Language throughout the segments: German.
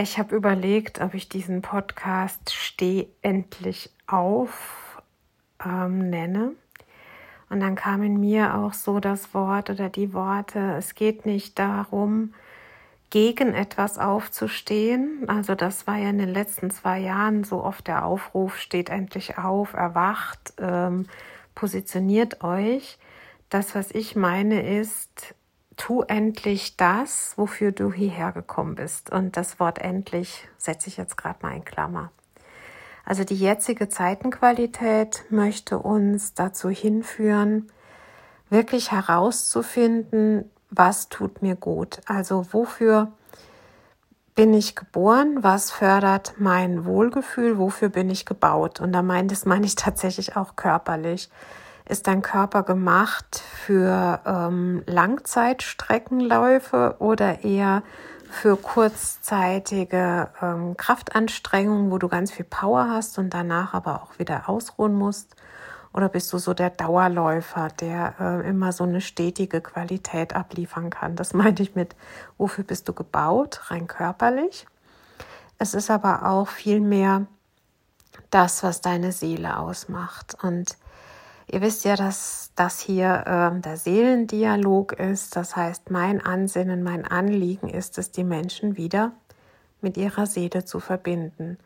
Ich habe überlegt, ob ich diesen Podcast Steh endlich auf ähm, nenne. Und dann kam in mir auch so das Wort oder die Worte, es geht nicht darum, gegen etwas aufzustehen. Also das war ja in den letzten zwei Jahren so oft der Aufruf, steht endlich auf, erwacht, ähm, positioniert euch. Das, was ich meine, ist, tu endlich das, wofür du hierher gekommen bist. Und das Wort endlich setze ich jetzt gerade mal in Klammer. Also die jetzige Zeitenqualität möchte uns dazu hinführen, wirklich herauszufinden, was tut mir gut. Also wofür bin ich geboren, was fördert mein Wohlgefühl, wofür bin ich gebaut. Und da meint es meine ich tatsächlich auch körperlich ist dein Körper gemacht für ähm, Langzeitstreckenläufe oder eher für kurzzeitige ähm, Kraftanstrengungen, wo du ganz viel Power hast und danach aber auch wieder ausruhen musst? Oder bist du so der Dauerläufer, der äh, immer so eine stetige Qualität abliefern kann? Das meine ich mit, wofür bist du gebaut, rein körperlich? Es ist aber auch viel mehr das, was deine Seele ausmacht. Und Ihr wisst ja, dass das hier äh, der Seelendialog ist. Das heißt, mein Ansinnen, mein Anliegen ist es, die Menschen wieder mit ihrer Seele zu verbinden.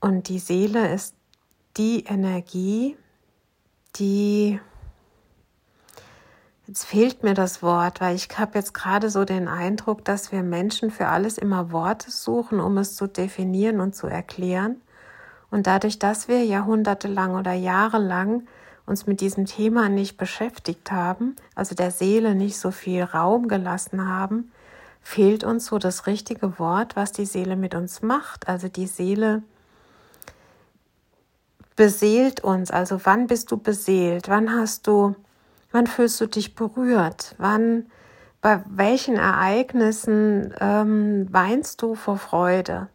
Und die Seele ist die Energie, die Jetzt fehlt mir das Wort, weil ich habe jetzt gerade so den Eindruck, dass wir Menschen für alles immer Worte suchen, um es zu definieren und zu erklären. Und dadurch, dass wir jahrhundertelang oder jahrelang uns mit diesem Thema nicht beschäftigt haben, also der Seele nicht so viel Raum gelassen haben, fehlt uns so das richtige Wort, was die Seele mit uns macht. Also die Seele beseelt uns. Also wann bist du beseelt? Wann hast du, wann fühlst du dich berührt? Wann, bei welchen Ereignissen ähm, weinst du vor Freude?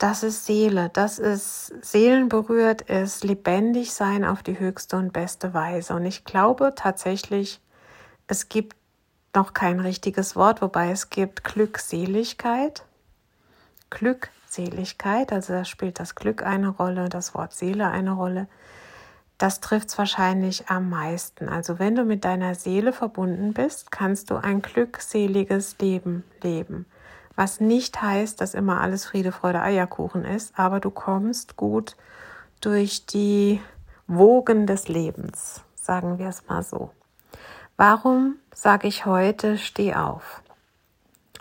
Das ist Seele, das ist seelenberührt, ist lebendig sein auf die höchste und beste Weise. Und ich glaube tatsächlich, es gibt noch kein richtiges Wort, wobei es gibt Glückseligkeit. Glückseligkeit, also da spielt das Glück eine Rolle, das Wort Seele eine Rolle. Das trifft es wahrscheinlich am meisten. Also wenn du mit deiner Seele verbunden bist, kannst du ein glückseliges Leben leben. Was nicht heißt, dass immer alles Friede, Freude, Eierkuchen ist, aber du kommst gut durch die Wogen des Lebens, sagen wir es mal so. Warum sage ich heute, steh auf?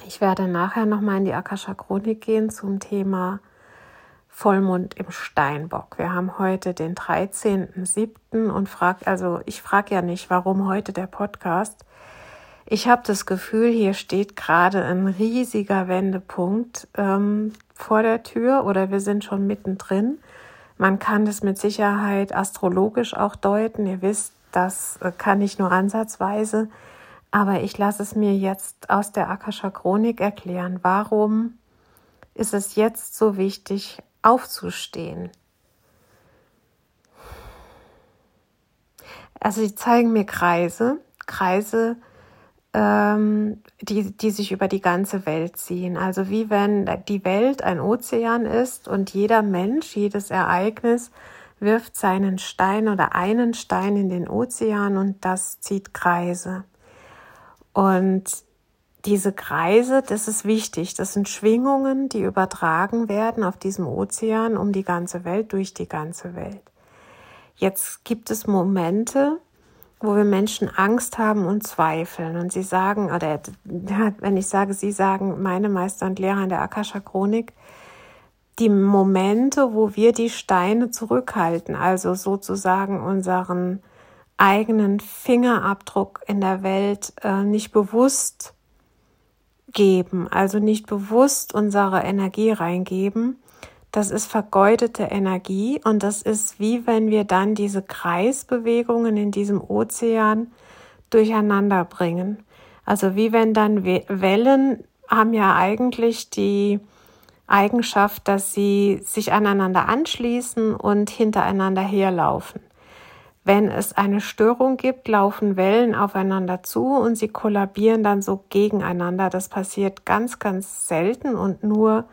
Ich werde nachher nochmal in die Akasha Chronik gehen zum Thema Vollmond im Steinbock. Wir haben heute den 13.07. und frag, also ich frage ja nicht, warum heute der Podcast. Ich habe das Gefühl, hier steht gerade ein riesiger Wendepunkt ähm, vor der Tür oder wir sind schon mittendrin. Man kann das mit Sicherheit astrologisch auch deuten. Ihr wisst, das äh, kann ich nur ansatzweise. Aber ich lasse es mir jetzt aus der Akasha Chronik erklären. Warum ist es jetzt so wichtig, aufzustehen? Also sie zeigen mir Kreise, Kreise, ähm, die, die sich über die ganze Welt ziehen. Also wie wenn die Welt ein Ozean ist und jeder Mensch, jedes Ereignis wirft seinen Stein oder einen Stein in den Ozean und das zieht Kreise. Und diese Kreise, das ist wichtig. Das sind Schwingungen, die übertragen werden auf diesem Ozean um die ganze Welt, durch die ganze Welt. Jetzt gibt es Momente, wo wir Menschen Angst haben und zweifeln. Und sie sagen, oder wenn ich sage, sie sagen, meine Meister und Lehrer in der Akasha Chronik, die Momente, wo wir die Steine zurückhalten, also sozusagen unseren eigenen Fingerabdruck in der Welt äh, nicht bewusst geben, also nicht bewusst unsere Energie reingeben, das ist vergeudete Energie und das ist wie wenn wir dann diese Kreisbewegungen in diesem Ozean durcheinander bringen. Also wie wenn dann Wellen haben ja eigentlich die Eigenschaft, dass sie sich aneinander anschließen und hintereinander herlaufen. Wenn es eine Störung gibt, laufen Wellen aufeinander zu und sie kollabieren dann so gegeneinander. Das passiert ganz, ganz selten und nur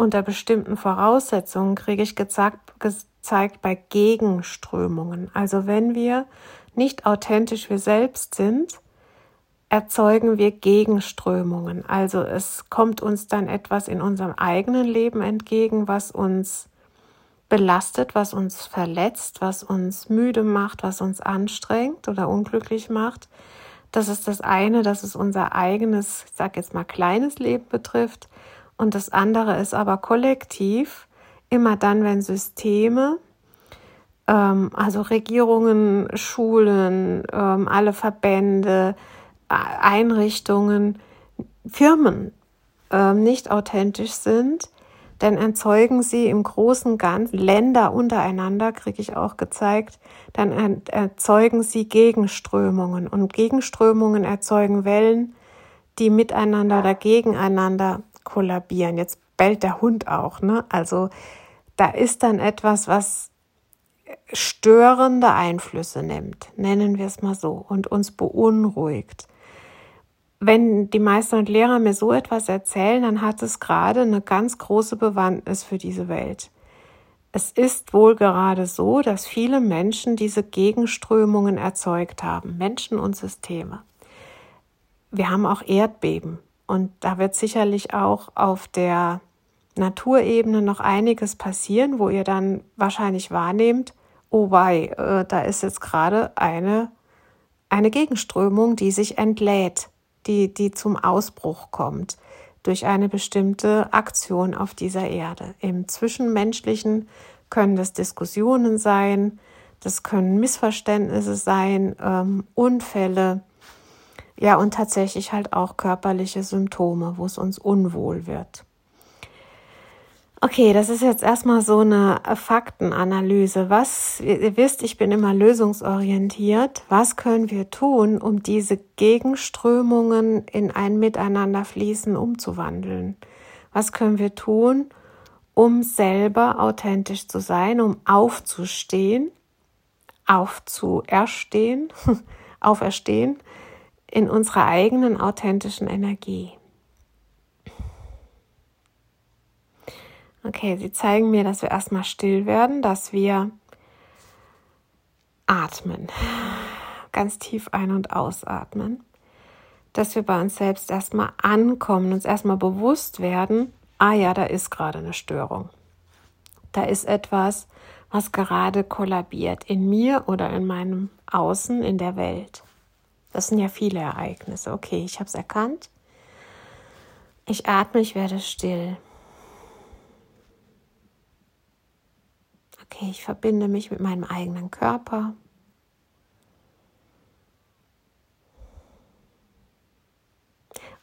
unter bestimmten Voraussetzungen kriege ich gezeigt, gezeigt bei Gegenströmungen. Also wenn wir nicht authentisch wir selbst sind, erzeugen wir Gegenströmungen. Also es kommt uns dann etwas in unserem eigenen Leben entgegen, was uns belastet, was uns verletzt, was uns müde macht, was uns anstrengt oder unglücklich macht. Das ist das eine, dass es unser eigenes, ich sage jetzt mal kleines Leben betrifft. Und das andere ist aber kollektiv, immer dann, wenn Systeme, ähm, also Regierungen, Schulen, ähm, alle Verbände, Einrichtungen, Firmen äh, nicht authentisch sind, dann erzeugen sie im großen Ganzen Länder untereinander, kriege ich auch gezeigt, dann erzeugen sie Gegenströmungen. Und Gegenströmungen erzeugen Wellen, die miteinander oder gegeneinander kollabieren. Jetzt bellt der Hund auch, ne? Also da ist dann etwas, was störende Einflüsse nimmt, nennen wir es mal so, und uns beunruhigt wenn die Meister und Lehrer mir so etwas erzählen, dann hat es gerade eine ganz große Bewandtnis für diese Welt. Es ist wohl gerade so, dass viele Menschen diese Gegenströmungen erzeugt haben, Menschen und Systeme. Wir haben auch Erdbeben und da wird sicherlich auch auf der Naturebene noch einiges passieren, wo ihr dann wahrscheinlich wahrnehmt, oh wei, äh, da ist jetzt gerade eine, eine Gegenströmung, die sich entlädt die, die zum Ausbruch kommt durch eine bestimmte Aktion auf dieser Erde. Im Zwischenmenschlichen können das Diskussionen sein, das können Missverständnisse sein, ähm, Unfälle, ja und tatsächlich halt auch körperliche Symptome, wo es uns unwohl wird. Okay, das ist jetzt erstmal so eine Faktenanalyse. Was, ihr wisst, ich bin immer lösungsorientiert. Was können wir tun, um diese Gegenströmungen in ein Miteinanderfließen umzuwandeln? Was können wir tun, um selber authentisch zu sein, um aufzustehen, aufzuerstehen, auferstehen in unserer eigenen authentischen Energie? Okay, sie zeigen mir, dass wir erstmal still werden, dass wir atmen, ganz tief ein- und ausatmen, dass wir bei uns selbst erstmal ankommen, uns erstmal bewusst werden, ah ja, da ist gerade eine Störung. Da ist etwas, was gerade kollabiert in mir oder in meinem Außen, in der Welt. Das sind ja viele Ereignisse. Okay, ich habe es erkannt. Ich atme, ich werde still. Okay, ich verbinde mich mit meinem eigenen Körper.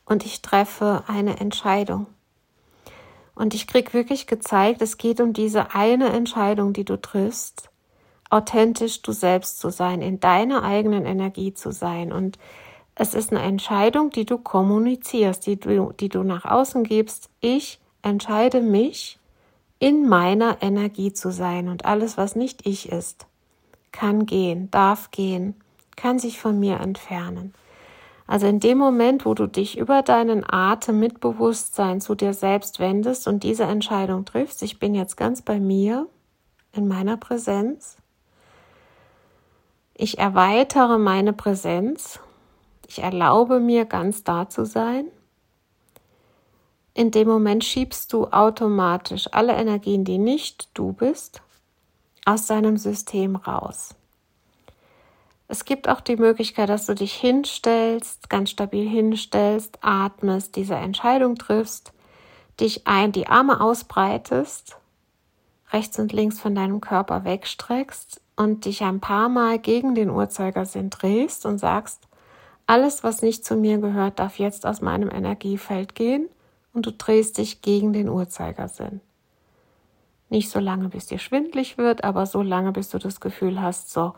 Und ich treffe eine Entscheidung. Und ich kriege wirklich gezeigt, es geht um diese eine Entscheidung, die du triffst, authentisch du selbst zu sein, in deiner eigenen Energie zu sein. Und es ist eine Entscheidung, die du kommunizierst, die du, die du nach außen gibst. Ich entscheide mich, in meiner Energie zu sein und alles, was nicht ich ist, kann gehen, darf gehen, kann sich von mir entfernen. Also in dem Moment, wo du dich über deinen Atem mit Bewusstsein zu dir selbst wendest und diese Entscheidung triffst, ich bin jetzt ganz bei mir, in meiner Präsenz, ich erweitere meine Präsenz, ich erlaube mir ganz da zu sein, in dem Moment schiebst du automatisch alle Energien, die nicht du bist, aus deinem System raus. Es gibt auch die Möglichkeit, dass du dich hinstellst, ganz stabil hinstellst, atmest, diese Entscheidung triffst, dich ein, die Arme ausbreitest, rechts und links von deinem Körper wegstreckst und dich ein paar Mal gegen den Uhrzeigersinn drehst und sagst, alles, was nicht zu mir gehört, darf jetzt aus meinem Energiefeld gehen und du drehst dich gegen den Uhrzeigersinn. Nicht so lange, bis dir schwindlig wird, aber so lange, bis du das Gefühl hast, so,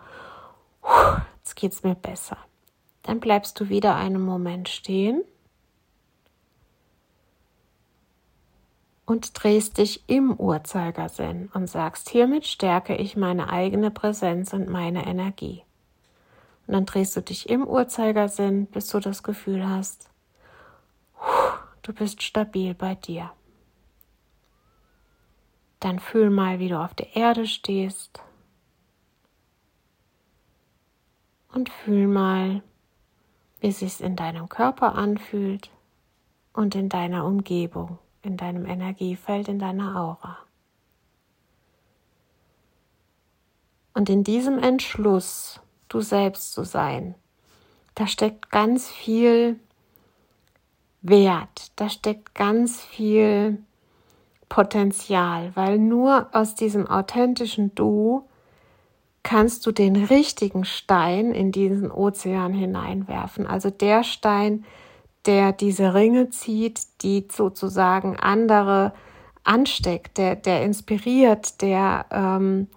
jetzt geht's mir besser. Dann bleibst du wieder einen Moment stehen und drehst dich im Uhrzeigersinn und sagst, hiermit stärke ich meine eigene Präsenz und meine Energie. Und dann drehst du dich im Uhrzeigersinn, bis du das Gefühl hast, du bist stabil bei dir. Dann fühl mal, wie du auf der Erde stehst. Und fühl mal, wie es sich in deinem Körper anfühlt und in deiner Umgebung, in deinem Energiefeld, in deiner Aura. Und in diesem Entschluss, du selbst zu sein, da steckt ganz viel Wert, da steckt ganz viel Potenzial, weil nur aus diesem authentischen Du kannst du den richtigen Stein in diesen Ozean hineinwerfen. Also der Stein, der diese Ringe zieht, die sozusagen andere ansteckt, der, der inspiriert, der ähm,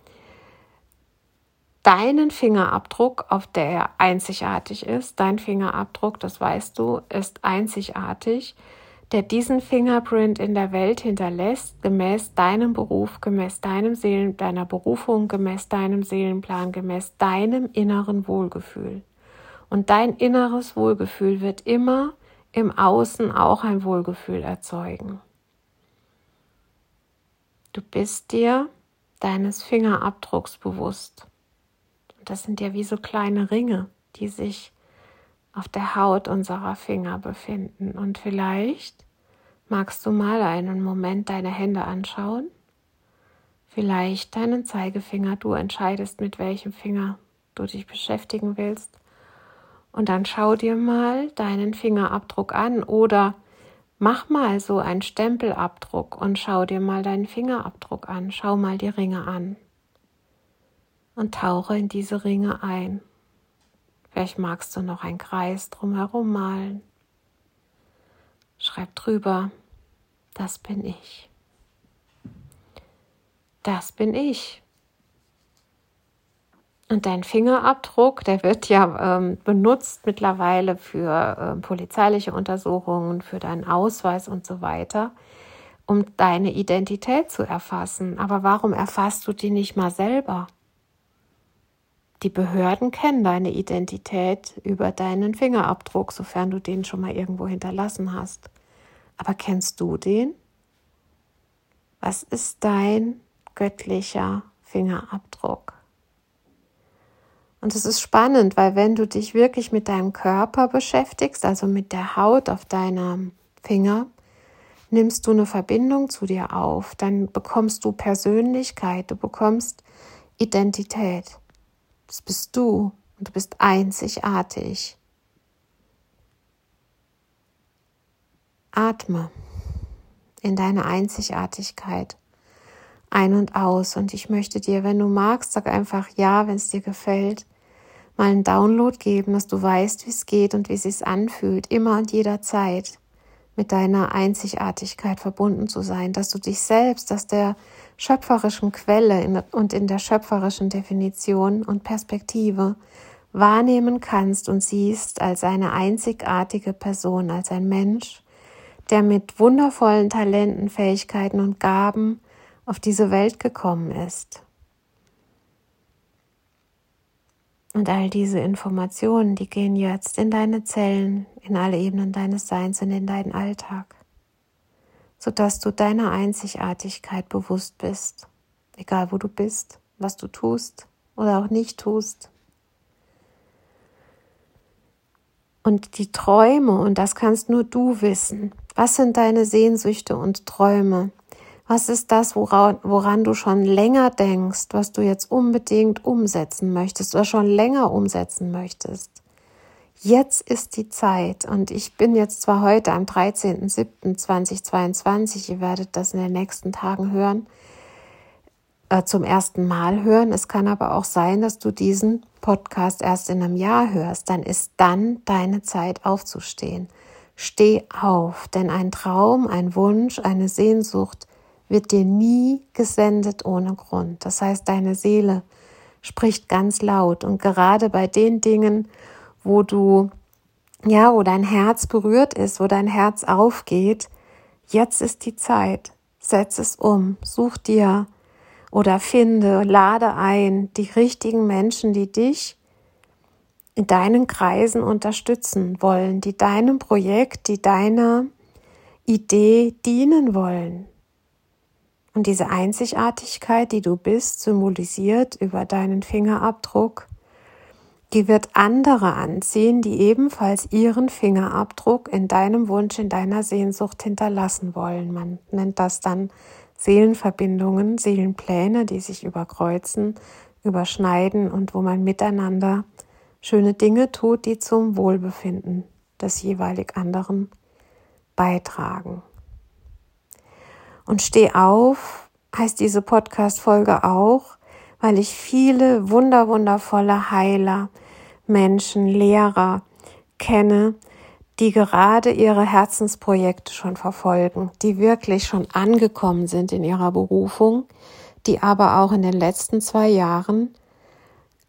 deinen Fingerabdruck, auf der er einzigartig ist, dein Fingerabdruck, das weißt du, ist einzigartig der diesen Fingerprint in der Welt hinterlässt, gemäß deinem Beruf, gemäß deinem Seelen, deiner Berufung, gemäß deinem Seelenplan, gemäß deinem inneren Wohlgefühl. Und dein inneres Wohlgefühl wird immer im Außen auch ein Wohlgefühl erzeugen. Du bist dir deines Fingerabdrucks bewusst. Und das sind ja wie so kleine Ringe, die sich auf der Haut unserer Finger befinden. Und vielleicht magst du mal einen Moment deine Hände anschauen. Vielleicht deinen Zeigefinger. Du entscheidest, mit welchem Finger du dich beschäftigen willst. Und dann schau dir mal deinen Fingerabdruck an oder mach mal so einen Stempelabdruck und schau dir mal deinen Fingerabdruck an. Schau mal die Ringe an und tauche in diese Ringe ein. Vielleicht magst du noch einen Kreis drumherum malen. Schreib drüber, das bin ich. Das bin ich. Und dein Fingerabdruck, der wird ja ähm, benutzt mittlerweile für äh, polizeiliche Untersuchungen, für deinen Ausweis und so weiter, um deine Identität zu erfassen. Aber warum erfasst du die nicht mal selber? Die Behörden kennen deine Identität über deinen Fingerabdruck, sofern du den schon mal irgendwo hinterlassen hast. Aber kennst du den? Was ist dein göttlicher Fingerabdruck? Und es ist spannend, weil wenn du dich wirklich mit deinem Körper beschäftigst, also mit der Haut auf deinem Finger, nimmst du eine Verbindung zu dir auf, dann bekommst du Persönlichkeit, du bekommst Identität. Das bist du und du bist einzigartig. Atme in deine Einzigartigkeit ein und aus. Und ich möchte dir, wenn du magst, sag einfach ja, wenn es dir gefällt, mal einen Download geben, dass du weißt, wie es geht und wie es sich anfühlt, immer und jederzeit mit deiner Einzigartigkeit verbunden zu sein, dass du dich selbst, dass der schöpferischen Quelle und in der schöpferischen Definition und Perspektive wahrnehmen kannst und siehst als eine einzigartige Person, als ein Mensch, der mit wundervollen Talenten, Fähigkeiten und Gaben auf diese Welt gekommen ist. Und all diese Informationen, die gehen jetzt in deine Zellen, in alle Ebenen deines Seins und in deinen Alltag, sodass du deiner Einzigartigkeit bewusst bist, egal wo du bist, was du tust oder auch nicht tust. Und die Träume, und das kannst nur du wissen, was sind deine Sehnsüchte und Träume? Was ist das, woran, woran, du schon länger denkst, was du jetzt unbedingt umsetzen möchtest oder schon länger umsetzen möchtest? Jetzt ist die Zeit und ich bin jetzt zwar heute am 13.07.2022, ihr werdet das in den nächsten Tagen hören, äh, zum ersten Mal hören. Es kann aber auch sein, dass du diesen Podcast erst in einem Jahr hörst. Dann ist dann deine Zeit aufzustehen. Steh auf, denn ein Traum, ein Wunsch, eine Sehnsucht wird dir nie gesendet ohne Grund. Das heißt, deine Seele spricht ganz laut und gerade bei den Dingen, wo du, ja, wo dein Herz berührt ist, wo dein Herz aufgeht, jetzt ist die Zeit. Setz es um, such dir oder finde, lade ein die richtigen Menschen, die dich in deinen Kreisen unterstützen wollen, die deinem Projekt, die deiner Idee dienen wollen. Und diese Einzigartigkeit, die du bist, symbolisiert über deinen Fingerabdruck, die wird andere anziehen, die ebenfalls ihren Fingerabdruck in deinem Wunsch, in deiner Sehnsucht hinterlassen wollen. Man nennt das dann Seelenverbindungen, Seelenpläne, die sich überkreuzen, überschneiden und wo man miteinander schöne Dinge tut, die zum Wohlbefinden des jeweilig anderen beitragen. Und steh auf heißt diese Podcast-Folge auch, weil ich viele wunderwundervolle Heiler, Menschen, Lehrer kenne, die gerade ihre Herzensprojekte schon verfolgen, die wirklich schon angekommen sind in ihrer Berufung, die aber auch in den letzten zwei Jahren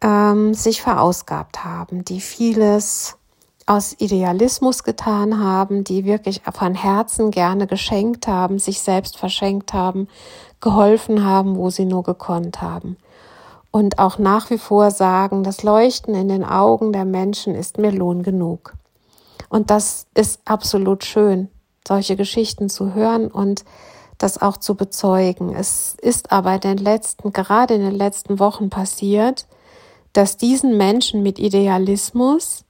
ähm, sich verausgabt haben, die vieles aus Idealismus getan haben, die wirklich von Herzen gerne geschenkt haben, sich selbst verschenkt haben, geholfen haben, wo sie nur gekonnt haben. Und auch nach wie vor sagen, das Leuchten in den Augen der Menschen ist mir Lohn genug. Und das ist absolut schön, solche Geschichten zu hören und das auch zu bezeugen. Es ist aber in den letzten, gerade in den letzten Wochen passiert, dass diesen Menschen mit Idealismus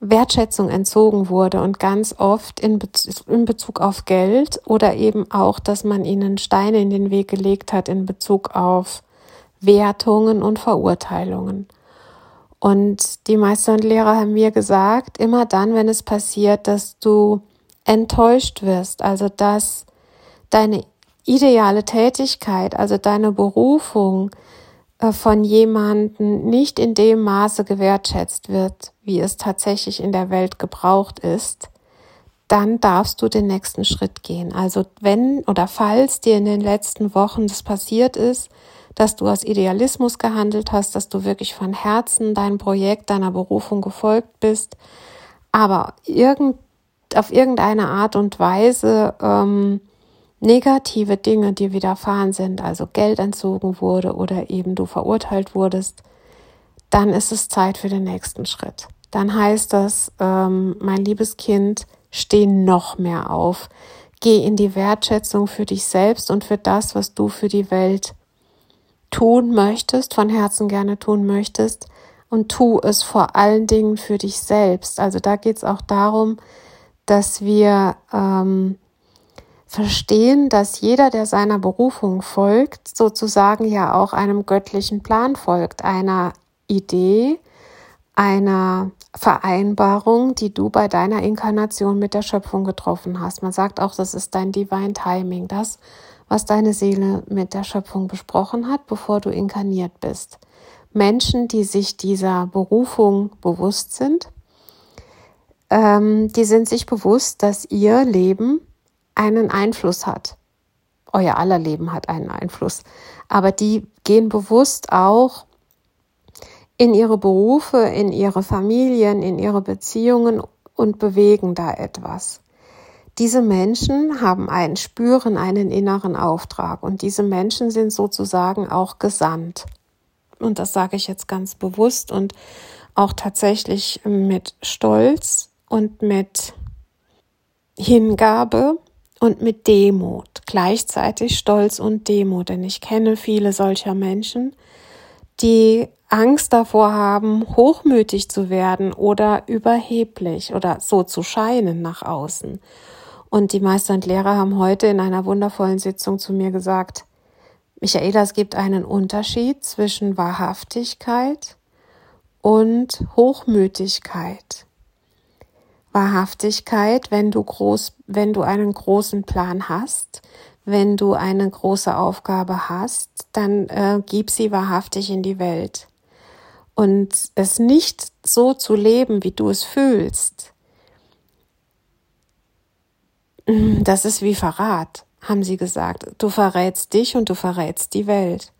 Wertschätzung entzogen wurde und ganz oft in, Bezug, in Bezug auf Geld oder eben auch, dass man ihnen Steine in den Weg gelegt hat in Bezug auf Wertungen und Verurteilungen. Und die Meister und Lehrer haben mir gesagt, immer dann, wenn es passiert, dass du enttäuscht wirst, also dass deine ideale Tätigkeit, also deine Berufung, von jemanden nicht in dem Maße gewertschätzt wird, wie es tatsächlich in der Welt gebraucht ist, dann darfst du den nächsten Schritt gehen. Also wenn oder falls dir in den letzten Wochen das passiert ist, dass du aus Idealismus gehandelt hast, dass du wirklich von Herzen deinem Projekt, deiner Berufung gefolgt bist, aber irgend, auf irgendeine Art und Weise ähm, negative Dinge dir widerfahren sind, also Geld entzogen wurde oder eben du verurteilt wurdest, dann ist es Zeit für den nächsten Schritt. Dann heißt das, ähm, mein liebes Kind, steh noch mehr auf. Geh in die Wertschätzung für dich selbst und für das, was du für die Welt tun möchtest, von Herzen gerne tun möchtest. Und tu es vor allen Dingen für dich selbst. Also da geht es auch darum, dass wir ähm, verstehen, dass jeder, der seiner Berufung folgt, sozusagen ja auch einem göttlichen Plan folgt, einer Idee, einer Vereinbarung, die du bei deiner Inkarnation mit der Schöpfung getroffen hast. Man sagt auch, das ist dein Divine Timing, das, was deine Seele mit der Schöpfung besprochen hat, bevor du inkarniert bist. Menschen, die sich dieser Berufung bewusst sind, ähm, die sind sich bewusst, dass ihr Leben einen Einfluss hat. Euer aller Leben hat einen Einfluss. Aber die gehen bewusst auch in ihre Berufe, in ihre Familien, in ihre Beziehungen und bewegen da etwas. Diese Menschen haben einen, spüren einen inneren Auftrag und diese Menschen sind sozusagen auch gesandt. und das sage ich jetzt ganz bewusst und auch tatsächlich mit Stolz und mit Hingabe und mit Demut, gleichzeitig Stolz und Demut, denn ich kenne viele solcher Menschen, die Angst davor haben, hochmütig zu werden oder überheblich oder so zu scheinen nach außen. Und die Meister und Lehrer haben heute in einer wundervollen Sitzung zu mir gesagt, Michaela, es gibt einen Unterschied zwischen Wahrhaftigkeit und Hochmütigkeit. Wahrhaftigkeit, wenn du groß, wenn du einen großen Plan hast, wenn du eine große Aufgabe hast, dann äh, gib sie wahrhaftig in die Welt. Und es nicht so zu leben, wie du es fühlst, das ist wie Verrat, haben sie gesagt. Du verrätst dich und du verrätst die Welt.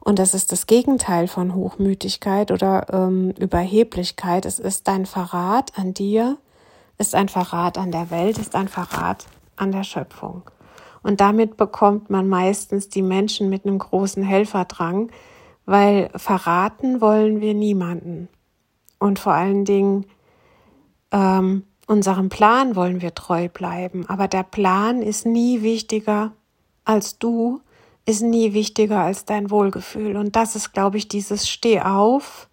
Und das ist das Gegenteil von Hochmütigkeit oder ähm, Überheblichkeit. Es ist dein Verrat an dir ist ein Verrat an der Welt, ist ein Verrat an der Schöpfung. Und damit bekommt man meistens die Menschen mit einem großen Helferdrang, weil verraten wollen wir niemanden. Und vor allen Dingen ähm, unserem Plan wollen wir treu bleiben. Aber der Plan ist nie wichtiger als du, ist nie wichtiger als dein Wohlgefühl. Und das ist, glaube ich, dieses Steh auf,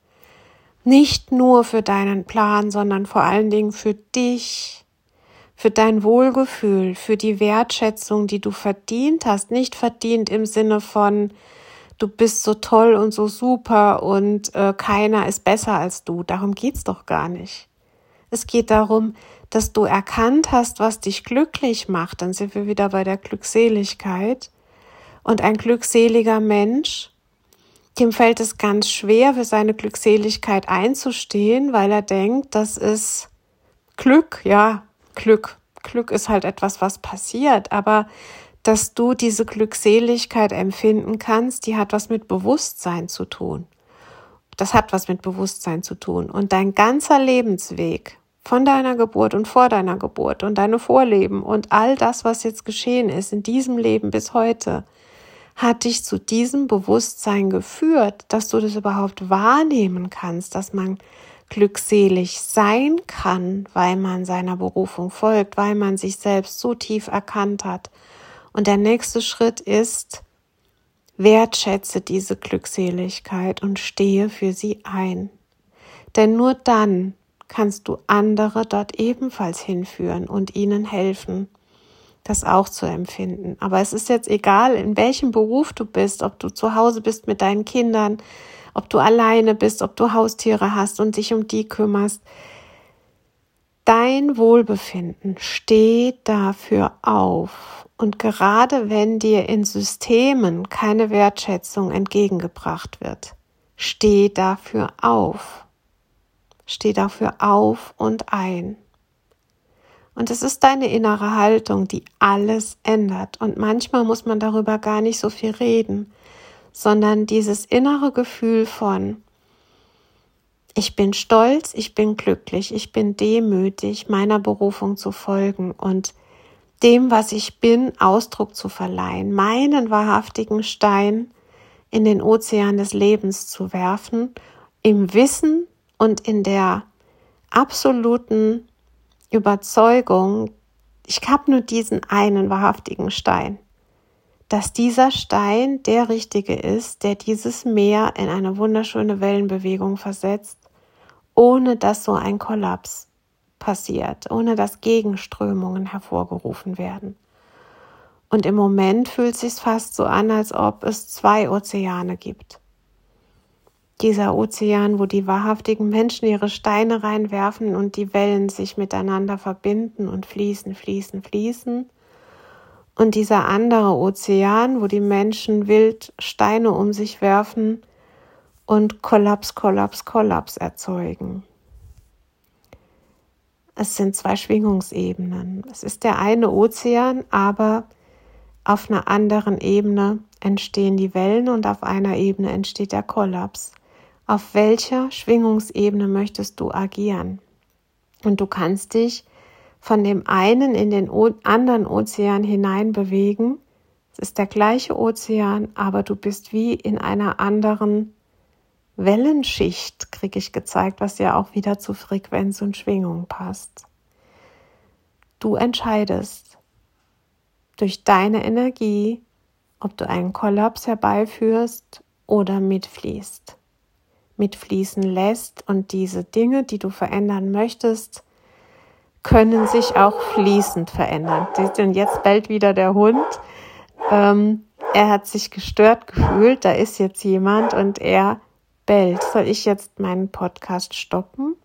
nicht nur für deinen Plan, sondern vor allen Dingen für dich, für dein Wohlgefühl, für die Wertschätzung, die du verdient hast. Nicht verdient im Sinne von, du bist so toll und so super und äh, keiner ist besser als du. Darum geht's doch gar nicht. Es geht darum, dass du erkannt hast, was dich glücklich macht. Dann sind wir wieder bei der Glückseligkeit. Und ein glückseliger Mensch dem fällt es ganz schwer, für seine Glückseligkeit einzustehen, weil er denkt, das ist Glück, ja, Glück. Glück ist halt etwas, was passiert, aber dass du diese Glückseligkeit empfinden kannst, die hat was mit Bewusstsein zu tun. Das hat was mit Bewusstsein zu tun. Und dein ganzer Lebensweg von deiner Geburt und vor deiner Geburt und deine Vorleben und all das, was jetzt geschehen ist in diesem Leben bis heute, hat dich zu diesem Bewusstsein geführt, dass du das überhaupt wahrnehmen kannst, dass man glückselig sein kann, weil man seiner Berufung folgt, weil man sich selbst so tief erkannt hat. Und der nächste Schritt ist, wertschätze diese Glückseligkeit und stehe für sie ein. Denn nur dann kannst du andere dort ebenfalls hinführen und ihnen helfen das auch zu empfinden. Aber es ist jetzt egal, in welchem Beruf du bist, ob du zu Hause bist mit deinen Kindern, ob du alleine bist, ob du Haustiere hast und dich um die kümmerst. Dein Wohlbefinden steht dafür auf. Und gerade wenn dir in Systemen keine Wertschätzung entgegengebracht wird, steh dafür auf. Steh dafür auf und ein. Und es ist deine innere Haltung, die alles ändert. Und manchmal muss man darüber gar nicht so viel reden, sondern dieses innere Gefühl von, ich bin stolz, ich bin glücklich, ich bin demütig, meiner Berufung zu folgen und dem, was ich bin, Ausdruck zu verleihen, meinen wahrhaftigen Stein in den Ozean des Lebens zu werfen, im Wissen und in der absoluten Überzeugung, ich habe nur diesen einen wahrhaftigen Stein, dass dieser Stein der richtige ist, der dieses Meer in eine wunderschöne Wellenbewegung versetzt, ohne dass so ein Kollaps passiert, ohne dass Gegenströmungen hervorgerufen werden. Und im Moment fühlt es sich fast so an, als ob es zwei Ozeane gibt dieser Ozean, wo die wahrhaftigen Menschen ihre Steine reinwerfen und die Wellen sich miteinander verbinden und fließen, fließen, fließen. Und dieser andere Ozean, wo die Menschen wild Steine um sich werfen und Kollaps, Kollaps, Kollaps erzeugen. Es sind zwei Schwingungsebenen. Es ist der eine Ozean, aber auf einer anderen Ebene entstehen die Wellen und auf einer Ebene entsteht der Kollaps auf welcher Schwingungsebene möchtest du agieren. Und du kannst dich von dem einen in den anderen Ozean hinein bewegen. Es ist der gleiche Ozean, aber du bist wie in einer anderen Wellenschicht kriege ich gezeigt, was ja auch wieder zu Frequenz und Schwingung passt. Du entscheidest durch deine Energie, ob du einen Kollaps herbeiführst oder mitfließt, mitfließen lässt und diese Dinge, die du verändern möchtest, können sich auch fließend verändern. Und jetzt bellt wieder der Hund. Ähm, er hat sich gestört gefühlt, da ist jetzt jemand und er bellt. Soll ich jetzt meinen Podcast stoppen?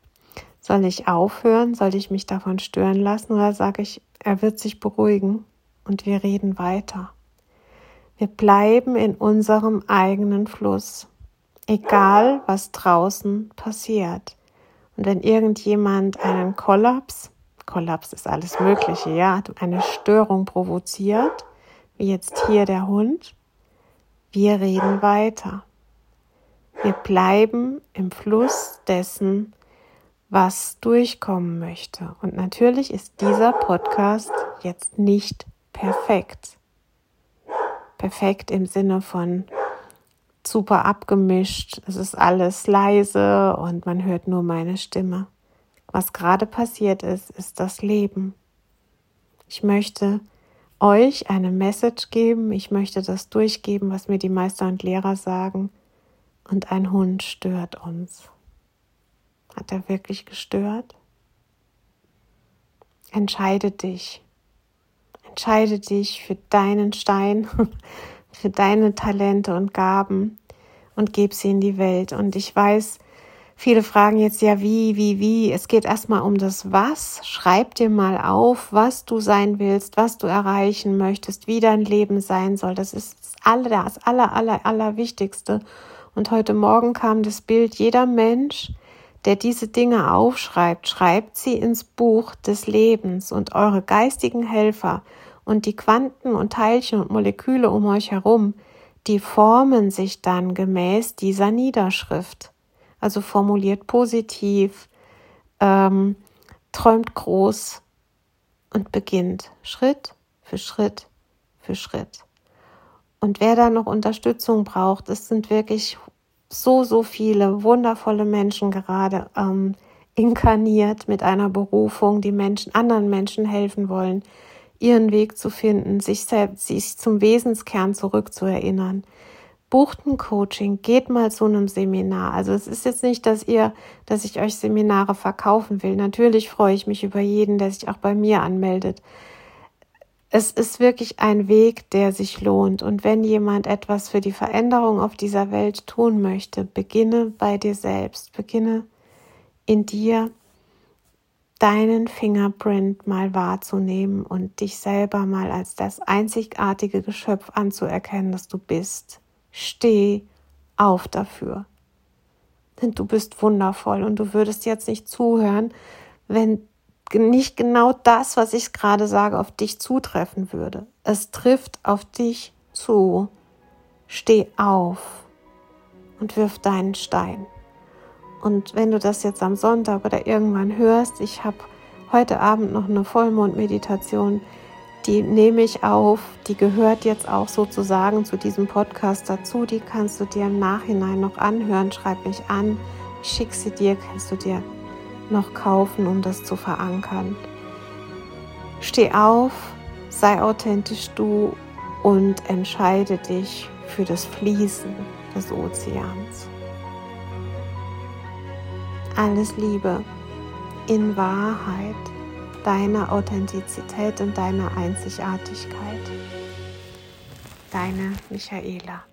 Soll ich aufhören? Soll ich mich davon stören lassen? Oder sage ich, er wird sich beruhigen und wir reden weiter? Wir bleiben in unserem eigenen Fluss, egal was draußen passiert. Und wenn irgendjemand einen Kollaps, Kollaps ist alles Mögliche, ja, eine Störung provoziert, wie jetzt hier der Hund, wir reden weiter. Wir bleiben im Fluss dessen, was durchkommen möchte. Und natürlich ist dieser Podcast jetzt nicht perfekt perfekt im Sinne von super abgemischt. Es ist alles leise und man hört nur meine Stimme. Was gerade passiert ist, ist das Leben. Ich möchte euch eine Message geben. Ich möchte das durchgeben, was mir die Meister und Lehrer sagen. Und ein Hund stört uns. Hat er wirklich gestört? Entscheide dich. Entscheide dich für deinen Stein, für deine Talente und Gaben und gib sie in die Welt. Und ich weiß, viele fragen jetzt ja, wie, wie, wie. Es geht erstmal um das Was. Schreib dir mal auf, was du sein willst, was du erreichen möchtest, wie dein Leben sein soll. Das ist das aller, das aller, aller, aller Wichtigste. Und heute Morgen kam das Bild, jeder Mensch, der diese Dinge aufschreibt, schreibt sie ins Buch des Lebens und eure geistigen Helfer und die Quanten und Teilchen und Moleküle um euch herum, die formen sich dann gemäß dieser Niederschrift. Also formuliert positiv, ähm, träumt groß und beginnt Schritt für Schritt für Schritt. Und wer da noch Unterstützung braucht, es sind wirklich so, so viele wundervolle Menschen gerade ähm, inkarniert mit einer Berufung, die Menschen, anderen Menschen helfen wollen, ihren Weg zu finden, sich selbst, sich zum Wesenskern zurückzuerinnern. Bucht ein Coaching, geht mal zu einem Seminar. Also es ist jetzt nicht, dass ihr, dass ich euch Seminare verkaufen will. Natürlich freue ich mich über jeden, der sich auch bei mir anmeldet es ist wirklich ein Weg, der sich lohnt. Und wenn jemand etwas für die Veränderung auf dieser Welt tun möchte, beginne bei dir selbst. Beginne in dir deinen Fingerprint mal wahrzunehmen und dich selber mal als das einzigartige Geschöpf anzuerkennen, das du bist. Steh auf dafür. Denn du bist wundervoll und du würdest jetzt nicht zuhören, wenn nicht genau das, was ich gerade sage, auf dich zutreffen würde. Es trifft auf dich zu. Steh auf und wirf deinen Stein. Und wenn du das jetzt am Sonntag oder irgendwann hörst, ich habe heute Abend noch eine Vollmondmeditation, die nehme ich auf, die gehört jetzt auch sozusagen zu diesem Podcast dazu, die kannst du dir im Nachhinein noch anhören, schreib mich an, ich schicke sie dir, kannst du dir noch kaufen, um das zu verankern. Steh auf, sei authentisch du und entscheide dich für das Fließen des Ozeans. Alles Liebe in Wahrheit, deine Authentizität und deine Einzigartigkeit. Deine Michaela.